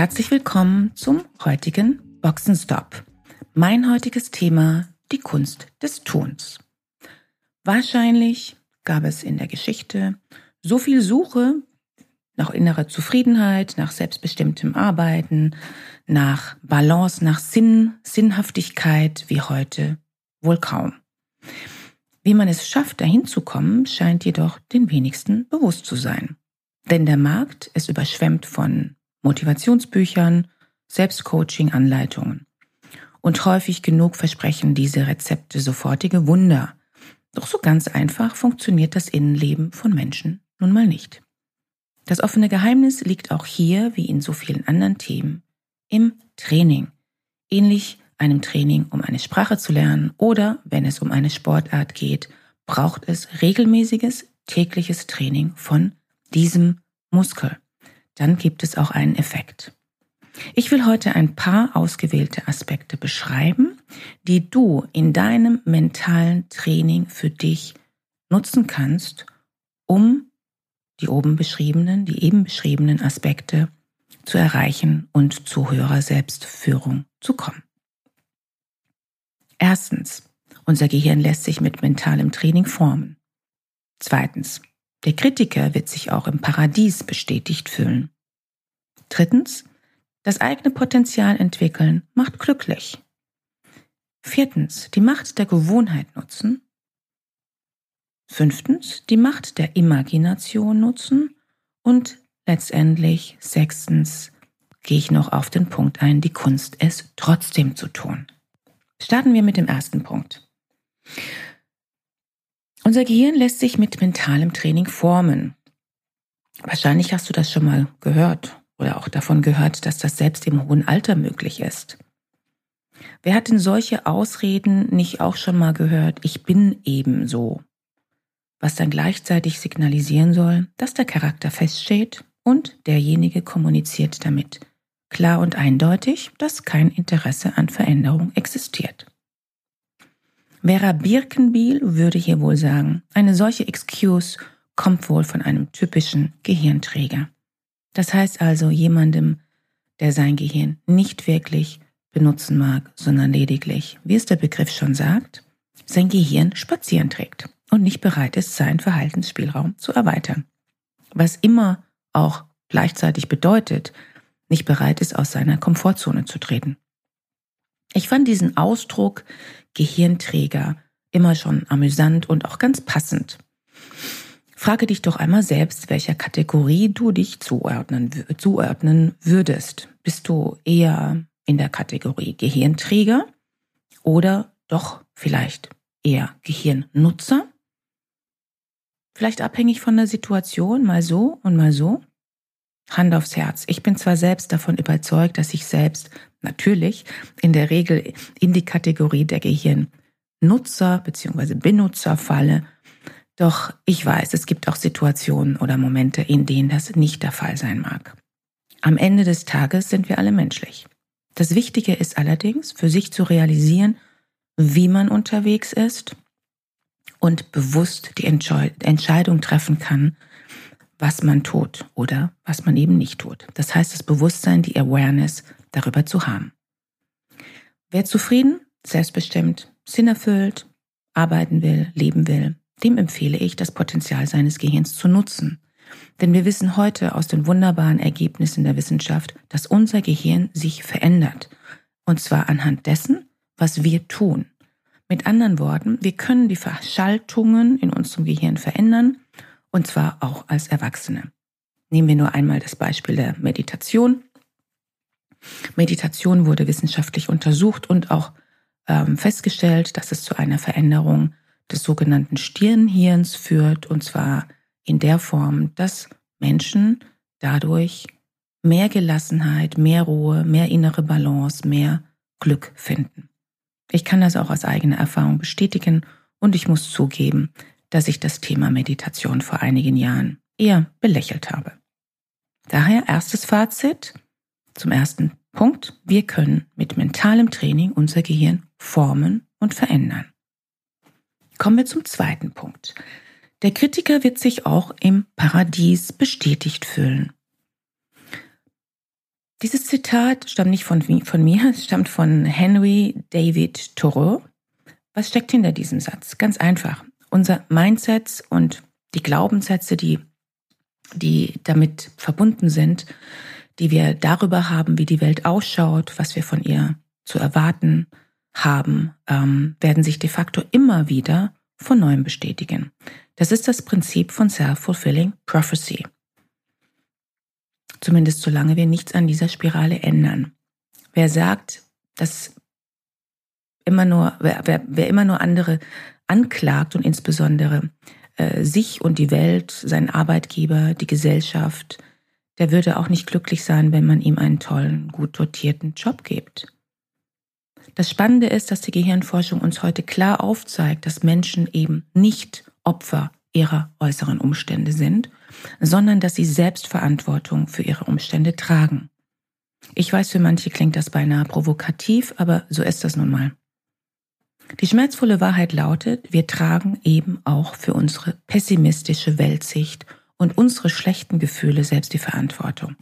Herzlich willkommen zum heutigen Boxenstopp. Mein heutiges Thema, die Kunst des Tuns. Wahrscheinlich gab es in der Geschichte so viel Suche nach innerer Zufriedenheit, nach selbstbestimmtem Arbeiten, nach Balance, nach Sinn, Sinnhaftigkeit wie heute wohl kaum. Wie man es schafft, dahin zu kommen, scheint jedoch den wenigsten bewusst zu sein. Denn der Markt ist überschwemmt von Motivationsbüchern, Selbstcoaching-Anleitungen. Und häufig genug versprechen diese Rezepte sofortige Wunder. Doch so ganz einfach funktioniert das Innenleben von Menschen nun mal nicht. Das offene Geheimnis liegt auch hier, wie in so vielen anderen Themen, im Training. Ähnlich einem Training, um eine Sprache zu lernen oder wenn es um eine Sportart geht, braucht es regelmäßiges tägliches Training von diesem Muskel dann gibt es auch einen Effekt. Ich will heute ein paar ausgewählte Aspekte beschreiben, die du in deinem mentalen Training für dich nutzen kannst, um die oben beschriebenen, die eben beschriebenen Aspekte zu erreichen und zu höherer Selbstführung zu kommen. Erstens, unser Gehirn lässt sich mit mentalem Training formen. Zweitens, der Kritiker wird sich auch im Paradies bestätigt fühlen. Drittens, das eigene Potenzial entwickeln macht glücklich. Viertens, die Macht der Gewohnheit nutzen. Fünftens, die Macht der Imagination nutzen. Und letztendlich, sechstens, gehe ich noch auf den Punkt ein, die Kunst, es trotzdem zu tun. Starten wir mit dem ersten Punkt. Unser Gehirn lässt sich mit mentalem Training formen. Wahrscheinlich hast du das schon mal gehört oder auch davon gehört, dass das selbst im hohen Alter möglich ist. Wer hat denn solche Ausreden nicht auch schon mal gehört, ich bin eben so? Was dann gleichzeitig signalisieren soll, dass der Charakter feststeht und derjenige kommuniziert damit. Klar und eindeutig, dass kein Interesse an Veränderung existiert. Vera Birkenbiel würde hier wohl sagen, eine solche Excuse kommt wohl von einem typischen Gehirnträger. Das heißt also jemandem, der sein Gehirn nicht wirklich benutzen mag, sondern lediglich, wie es der Begriff schon sagt, sein Gehirn spazieren trägt und nicht bereit ist, seinen Verhaltensspielraum zu erweitern. Was immer auch gleichzeitig bedeutet, nicht bereit ist, aus seiner Komfortzone zu treten. Ich fand diesen Ausdruck Gehirnträger immer schon amüsant und auch ganz passend. Frage dich doch einmal selbst, welcher Kategorie du dich zuordnen, zuordnen würdest. Bist du eher in der Kategorie Gehirnträger oder doch vielleicht eher Gehirnnutzer? Vielleicht abhängig von der Situation, mal so und mal so? Hand aufs Herz. Ich bin zwar selbst davon überzeugt, dass ich selbst natürlich in der Regel in die Kategorie der Gehirnnutzer bzw. Benutzer falle, doch ich weiß, es gibt auch Situationen oder Momente, in denen das nicht der Fall sein mag. Am Ende des Tages sind wir alle menschlich. Das Wichtige ist allerdings, für sich zu realisieren, wie man unterwegs ist und bewusst die Entscheidung treffen kann, was man tut oder was man eben nicht tut. Das heißt, das Bewusstsein, die Awareness darüber zu haben. Wer zufrieden, selbstbestimmt, sinnerfüllt, arbeiten will, leben will, dem empfehle ich, das Potenzial seines Gehirns zu nutzen. Denn wir wissen heute aus den wunderbaren Ergebnissen der Wissenschaft, dass unser Gehirn sich verändert. Und zwar anhand dessen, was wir tun. Mit anderen Worten, wir können die Verschaltungen in unserem Gehirn verändern und zwar auch als Erwachsene. Nehmen wir nur einmal das Beispiel der Meditation. Meditation wurde wissenschaftlich untersucht und auch ähm, festgestellt, dass es zu einer Veränderung des sogenannten Stirnhirns führt, und zwar in der Form, dass Menschen dadurch mehr Gelassenheit, mehr Ruhe, mehr innere Balance, mehr Glück finden. Ich kann das auch aus eigener Erfahrung bestätigen und ich muss zugeben, dass ich das Thema Meditation vor einigen Jahren eher belächelt habe. Daher erstes Fazit zum ersten Punkt. Wir können mit mentalem Training unser Gehirn formen und verändern. Kommen wir zum zweiten Punkt. Der Kritiker wird sich auch im Paradies bestätigt fühlen. Dieses Zitat stammt nicht von, von mir, es stammt von Henry David Thoreau. Was steckt hinter diesem Satz? Ganz einfach. Unser Mindset und die Glaubenssätze, die, die damit verbunden sind, die wir darüber haben, wie die Welt ausschaut, was wir von ihr zu erwarten haben, ähm, werden sich de facto immer wieder von neuem bestätigen. Das ist das Prinzip von Self-Fulfilling Prophecy. Zumindest solange wir nichts an dieser Spirale ändern. Wer sagt, dass immer nur, wer, wer, wer immer nur andere anklagt und insbesondere äh, sich und die Welt, seinen Arbeitgeber, die Gesellschaft, der würde auch nicht glücklich sein, wenn man ihm einen tollen, gut dotierten Job gibt. Das Spannende ist, dass die Gehirnforschung uns heute klar aufzeigt, dass Menschen eben nicht Opfer ihrer äußeren Umstände sind, sondern dass sie Selbstverantwortung für ihre Umstände tragen. Ich weiß, für manche klingt das beinahe provokativ, aber so ist das nun mal. Die schmerzvolle Wahrheit lautet, wir tragen eben auch für unsere pessimistische Weltsicht und unsere schlechten Gefühle selbst die Verantwortung.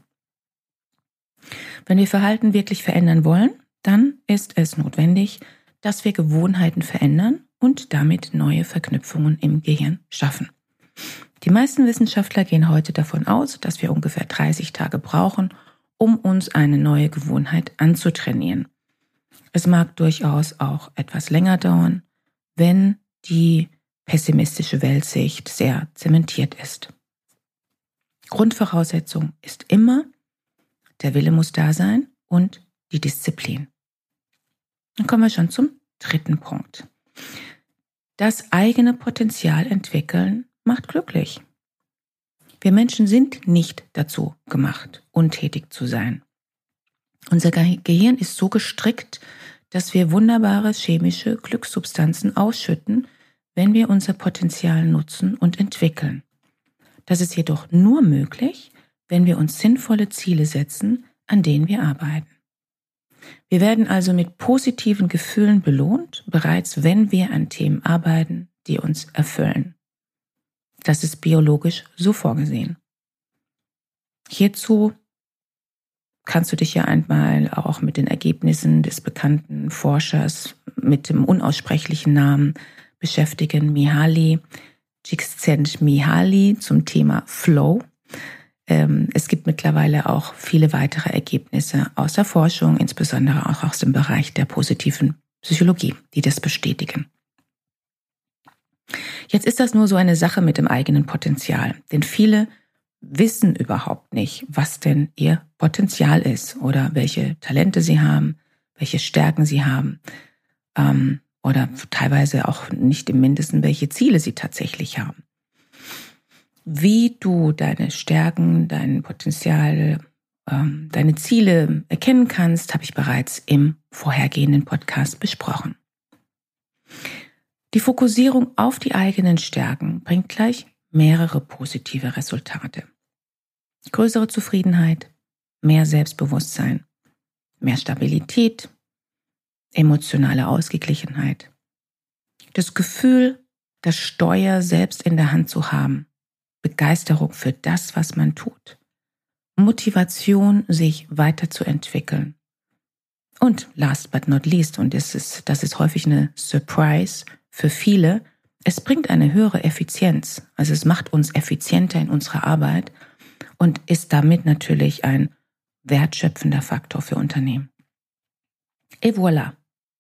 Wenn wir Verhalten wirklich verändern wollen, dann ist es notwendig, dass wir Gewohnheiten verändern und damit neue Verknüpfungen im Gehirn schaffen. Die meisten Wissenschaftler gehen heute davon aus, dass wir ungefähr 30 Tage brauchen, um uns eine neue Gewohnheit anzutrainieren. Es mag durchaus auch etwas länger dauern, wenn die pessimistische Weltsicht sehr zementiert ist. Grundvoraussetzung ist immer, der Wille muss da sein und die Disziplin. Dann kommen wir schon zum dritten Punkt. Das eigene Potenzial entwickeln macht glücklich. Wir Menschen sind nicht dazu gemacht, untätig zu sein. Unser Gehirn ist so gestrickt, dass wir wunderbare chemische Glückssubstanzen ausschütten, wenn wir unser Potenzial nutzen und entwickeln. Das ist jedoch nur möglich, wenn wir uns sinnvolle Ziele setzen, an denen wir arbeiten. Wir werden also mit positiven Gefühlen belohnt, bereits wenn wir an Themen arbeiten, die uns erfüllen. Das ist biologisch so vorgesehen. Hierzu kannst du dich ja einmal auch mit den Ergebnissen des bekannten Forschers mit dem unaussprechlichen Namen beschäftigen, Mihaly Csikszentmihalyi zum Thema Flow. Ähm, es gibt mittlerweile auch viele weitere Ergebnisse aus der Forschung, insbesondere auch aus dem Bereich der positiven Psychologie, die das bestätigen. Jetzt ist das nur so eine Sache mit dem eigenen Potenzial, denn viele wissen überhaupt nicht, was denn ihr Potenzial ist oder welche Talente sie haben, welche Stärken sie haben ähm, oder teilweise auch nicht im Mindesten, welche Ziele sie tatsächlich haben. Wie du deine Stärken, dein Potenzial, ähm, deine Ziele erkennen kannst, habe ich bereits im vorhergehenden Podcast besprochen. Die Fokussierung auf die eigenen Stärken bringt gleich mehrere positive Resultate. Größere Zufriedenheit, mehr Selbstbewusstsein, mehr Stabilität, emotionale Ausgeglichenheit. Das Gefühl, das Steuer selbst in der Hand zu haben, Begeisterung für das, was man tut. Motivation, sich weiterzuentwickeln. Und last but not least, und das ist, das ist häufig eine Surprise für viele, es bringt eine höhere Effizienz. Also es macht uns effizienter in unserer Arbeit und ist damit natürlich ein wertschöpfender Faktor für Unternehmen. Et voilà.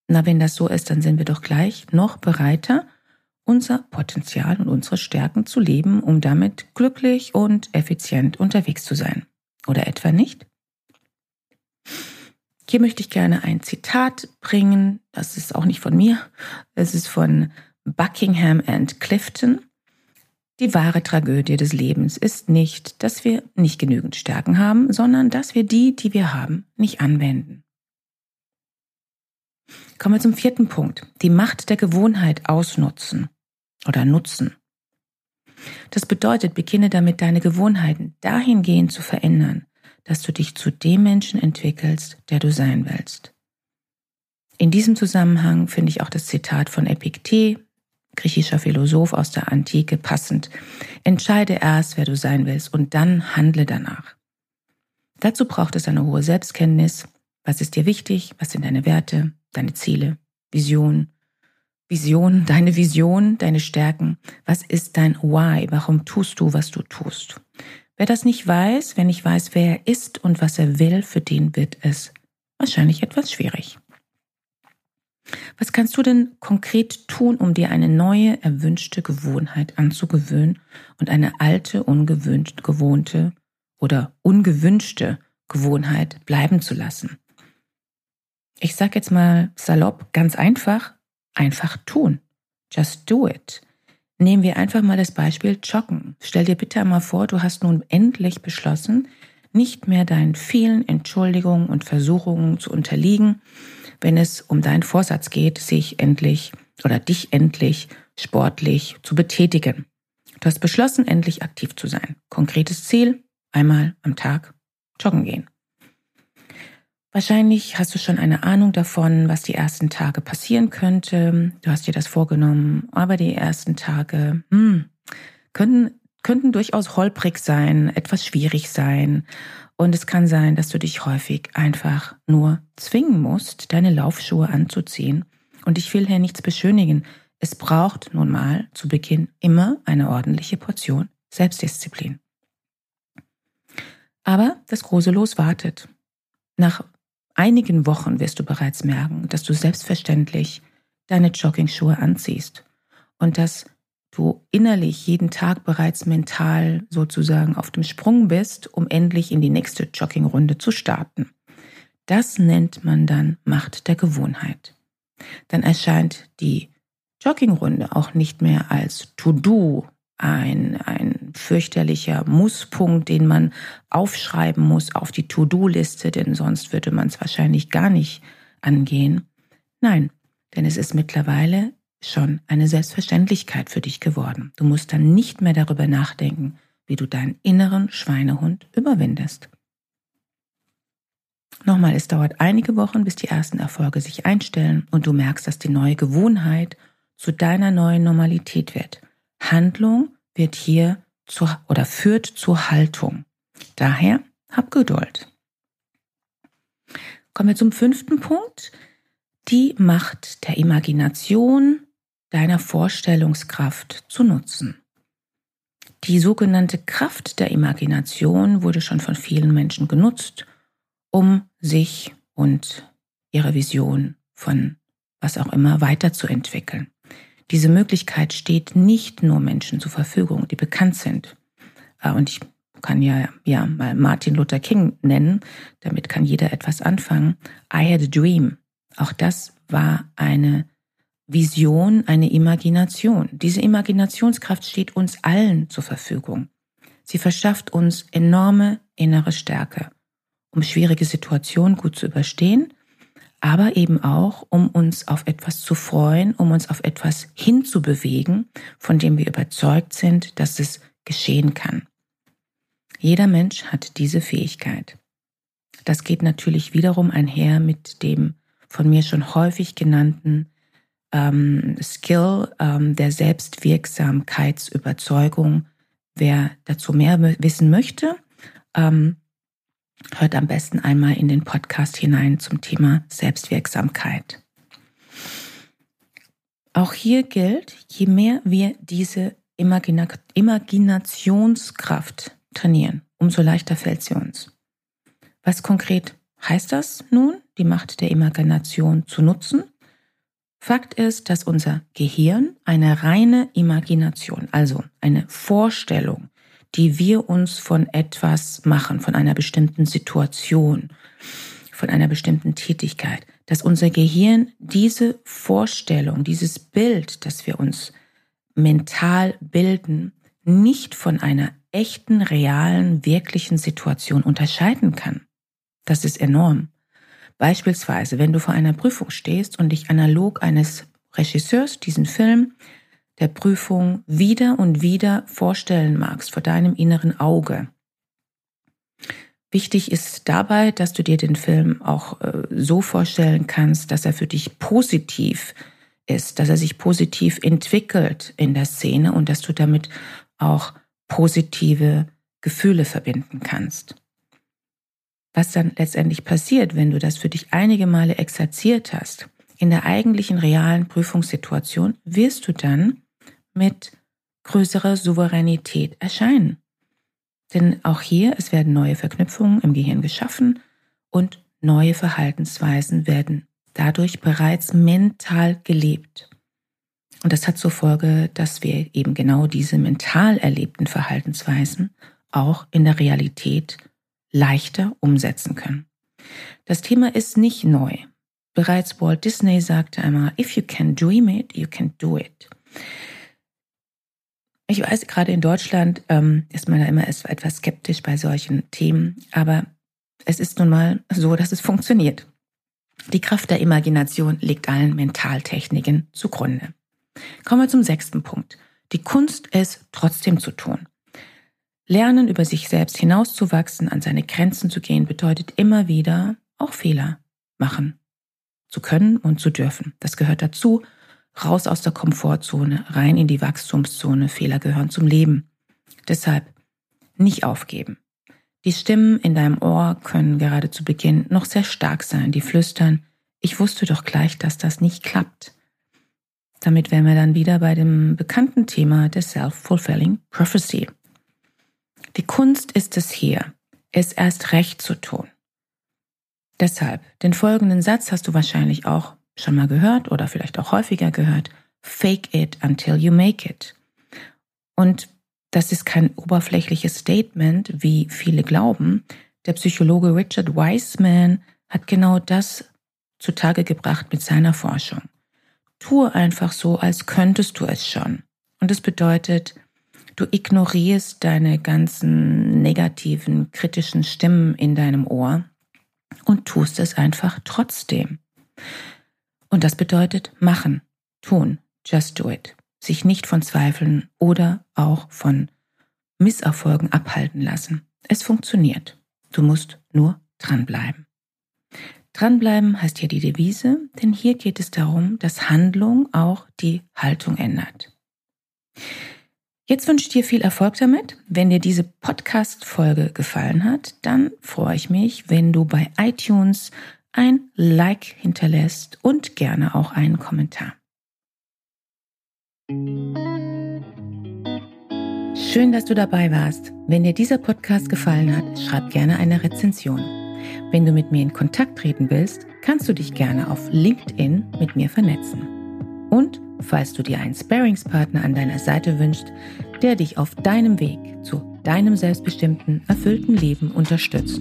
Na, wenn das so ist, dann sind wir doch gleich noch bereiter, unser Potenzial und unsere Stärken zu leben, um damit glücklich und effizient unterwegs zu sein. Oder etwa nicht? Hier möchte ich gerne ein Zitat bringen. Das ist auch nicht von mir. Es ist von Buckingham and Clifton. Die wahre Tragödie des Lebens ist nicht, dass wir nicht genügend Stärken haben, sondern dass wir die, die wir haben, nicht anwenden. Kommen wir zum vierten Punkt. Die Macht der Gewohnheit ausnutzen oder nutzen. Das bedeutet, beginne damit deine Gewohnheiten dahingehend zu verändern, dass du dich zu dem Menschen entwickelst, der du sein willst. In diesem Zusammenhang finde ich auch das Zitat von Epiktet, griechischer Philosoph aus der Antike, passend. Entscheide erst, wer du sein willst und dann handle danach. Dazu braucht es eine hohe Selbstkenntnis. Was ist dir wichtig? Was sind deine Werte, deine Ziele, Vision? Vision, deine Vision, deine Stärken. Was ist dein Why? Warum tust du, was du tust? Wer das nicht weiß, wer nicht weiß, wer er ist und was er will, für den wird es wahrscheinlich etwas schwierig. Was kannst du denn konkret tun, um dir eine neue, erwünschte Gewohnheit anzugewöhnen und eine alte, ungewöhnt, gewohnte oder ungewünschte Gewohnheit bleiben zu lassen? Ich sag jetzt mal salopp, ganz einfach, einfach tun. Just do it. Nehmen wir einfach mal das Beispiel Joggen. Stell dir bitte einmal vor, du hast nun endlich beschlossen, nicht mehr deinen vielen Entschuldigungen und Versuchungen zu unterliegen, wenn es um deinen Vorsatz geht, sich endlich oder dich endlich sportlich zu betätigen. Du hast beschlossen, endlich aktiv zu sein. Konkretes Ziel, einmal am Tag joggen gehen. Wahrscheinlich hast du schon eine Ahnung davon, was die ersten Tage passieren könnte. Du hast dir das vorgenommen, aber die ersten Tage hm, könnten, könnten durchaus holprig sein, etwas schwierig sein. Und es kann sein, dass du dich häufig einfach nur zwingen musst, deine Laufschuhe anzuziehen. Und ich will hier nichts beschönigen. Es braucht nun mal zu Beginn immer eine ordentliche Portion Selbstdisziplin. Aber das große Los wartet. Nach einigen Wochen wirst du bereits merken, dass du selbstverständlich deine Joggingschuhe anziehst und dass du innerlich jeden Tag bereits mental sozusagen auf dem Sprung bist, um endlich in die nächste Joggingrunde zu starten. Das nennt man dann Macht der Gewohnheit. Dann erscheint die Joggingrunde auch nicht mehr als To-Do, ein, ein fürchterlicher Musspunkt, den man aufschreiben muss auf die To-Do-Liste, denn sonst würde man es wahrscheinlich gar nicht angehen. Nein, denn es ist mittlerweile schon eine Selbstverständlichkeit für dich geworden. Du musst dann nicht mehr darüber nachdenken, wie du deinen inneren Schweinehund überwindest. Nochmal, es dauert einige Wochen, bis die ersten Erfolge sich einstellen und du merkst, dass die neue Gewohnheit zu deiner neuen Normalität wird. Handlung wird hier zu, oder führt zur Haltung. Daher hab Geduld. Kommen wir zum fünften Punkt. Die Macht der Imagination deiner Vorstellungskraft zu nutzen. Die sogenannte Kraft der Imagination wurde schon von vielen Menschen genutzt, um sich und ihre Vision von was auch immer weiterzuentwickeln. Diese Möglichkeit steht nicht nur Menschen zur Verfügung, die bekannt sind. Äh, und ich kann ja, ja mal Martin Luther King nennen, damit kann jeder etwas anfangen. I had a dream. Auch das war eine Vision, eine Imagination. Diese Imaginationskraft steht uns allen zur Verfügung. Sie verschafft uns enorme innere Stärke, um schwierige Situationen gut zu überstehen, aber eben auch, um uns auf etwas zu freuen, um uns auf etwas hinzubewegen, von dem wir überzeugt sind, dass es geschehen kann. Jeder Mensch hat diese Fähigkeit. Das geht natürlich wiederum einher mit dem von mir schon häufig genannten ähm, Skill ähm, der Selbstwirksamkeitsüberzeugung. Wer dazu mehr wissen möchte, ähm, hört am besten einmal in den Podcast hinein zum Thema Selbstwirksamkeit. Auch hier gilt, je mehr wir diese Imagina Imaginationskraft trainieren, umso leichter fällt sie uns. Was konkret heißt das nun, die Macht der Imagination zu nutzen? Fakt ist, dass unser Gehirn eine reine Imagination, also eine Vorstellung, die wir uns von etwas machen, von einer bestimmten Situation, von einer bestimmten Tätigkeit, dass unser Gehirn diese Vorstellung, dieses Bild, das wir uns mental bilden, nicht von einer echten, realen, wirklichen Situation unterscheiden kann. Das ist enorm. Beispielsweise, wenn du vor einer Prüfung stehst und dich analog eines Regisseurs diesen Film der Prüfung wieder und wieder vorstellen magst vor deinem inneren Auge. Wichtig ist dabei, dass du dir den Film auch äh, so vorstellen kannst, dass er für dich positiv ist, dass er sich positiv entwickelt in der Szene und dass du damit auch positive Gefühle verbinden kannst. Was dann letztendlich passiert, wenn du das für dich einige Male exerziert hast, in der eigentlichen realen Prüfungssituation wirst du dann mit größerer Souveränität erscheinen. Denn auch hier, es werden neue Verknüpfungen im Gehirn geschaffen und neue Verhaltensweisen werden dadurch bereits mental gelebt. Und das hat zur Folge, dass wir eben genau diese mental erlebten Verhaltensweisen auch in der Realität leichter umsetzen können. Das Thema ist nicht neu. Bereits Walt Disney sagte einmal, if you can dream it, you can do it. Ich weiß, gerade in Deutschland ähm, ist man da immer etwas skeptisch bei solchen Themen, aber es ist nun mal so, dass es funktioniert. Die Kraft der Imagination liegt allen Mentaltechniken zugrunde. Kommen wir zum sechsten Punkt. Die Kunst, es trotzdem zu tun. Lernen, über sich selbst hinauszuwachsen, an seine Grenzen zu gehen, bedeutet immer wieder auch Fehler machen zu können und zu dürfen. Das gehört dazu raus aus der Komfortzone, rein in die Wachstumszone. Fehler gehören zum Leben. Deshalb nicht aufgeben. Die Stimmen in deinem Ohr können gerade zu Beginn noch sehr stark sein, die flüstern, ich wusste doch gleich, dass das nicht klappt. Damit wären wir dann wieder bei dem bekannten Thema der Self-Fulfilling Prophecy. Die Kunst ist es hier, es erst recht zu tun. Deshalb, den folgenden Satz hast du wahrscheinlich auch schon mal gehört oder vielleicht auch häufiger gehört. Fake it until you make it. Und das ist kein oberflächliches Statement, wie viele glauben. Der Psychologe Richard Wiseman hat genau das zutage gebracht mit seiner Forschung. Tue einfach so, als könntest du es schon. Und es bedeutet, du ignorierst deine ganzen negativen, kritischen Stimmen in deinem Ohr und tust es einfach trotzdem. Und das bedeutet machen, tun, just do it. Sich nicht von Zweifeln oder auch von Misserfolgen abhalten lassen. Es funktioniert. Du musst nur dranbleiben. Dranbleiben heißt hier die Devise, denn hier geht es darum, dass Handlung auch die Haltung ändert. Jetzt wünsche ich dir viel Erfolg damit. Wenn dir diese Podcast-Folge gefallen hat, dann freue ich mich, wenn du bei iTunes ein Like hinterlässt und gerne auch einen Kommentar. Schön, dass du dabei warst. Wenn dir dieser Podcast gefallen hat, schreib gerne eine Rezension. Wenn du mit mir in Kontakt treten willst, kannst du dich gerne auf LinkedIn mit mir vernetzen. Und falls du dir einen Sparingspartner an deiner Seite wünschst, der dich auf deinem Weg zu deinem selbstbestimmten, erfüllten Leben unterstützt,